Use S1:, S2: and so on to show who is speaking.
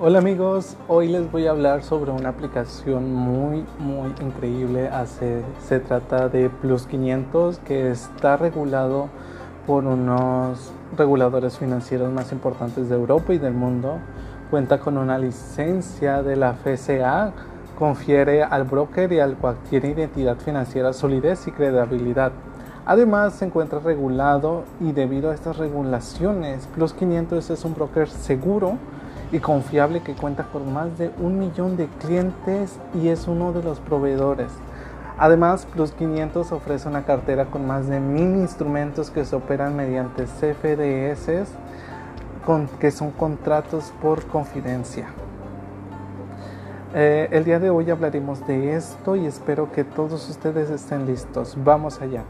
S1: Hola amigos, hoy les voy a hablar sobre una aplicación muy muy increíble. se trata de Plus 500 que está regulado por unos reguladores financieros más importantes de Europa y del mundo. Cuenta con una licencia de la FCA, confiere al broker y al cualquier identidad financiera solidez y credibilidad. Además se encuentra regulado y debido a estas regulaciones, Plus 500 es un broker seguro y confiable que cuenta con más de un millón de clientes y es uno de los proveedores. Además, Plus 500 ofrece una cartera con más de mil instrumentos que se operan mediante CFDS, con, que son contratos por confidencia. Eh, el día de hoy hablaremos de esto y espero que todos ustedes estén listos. Vamos allá.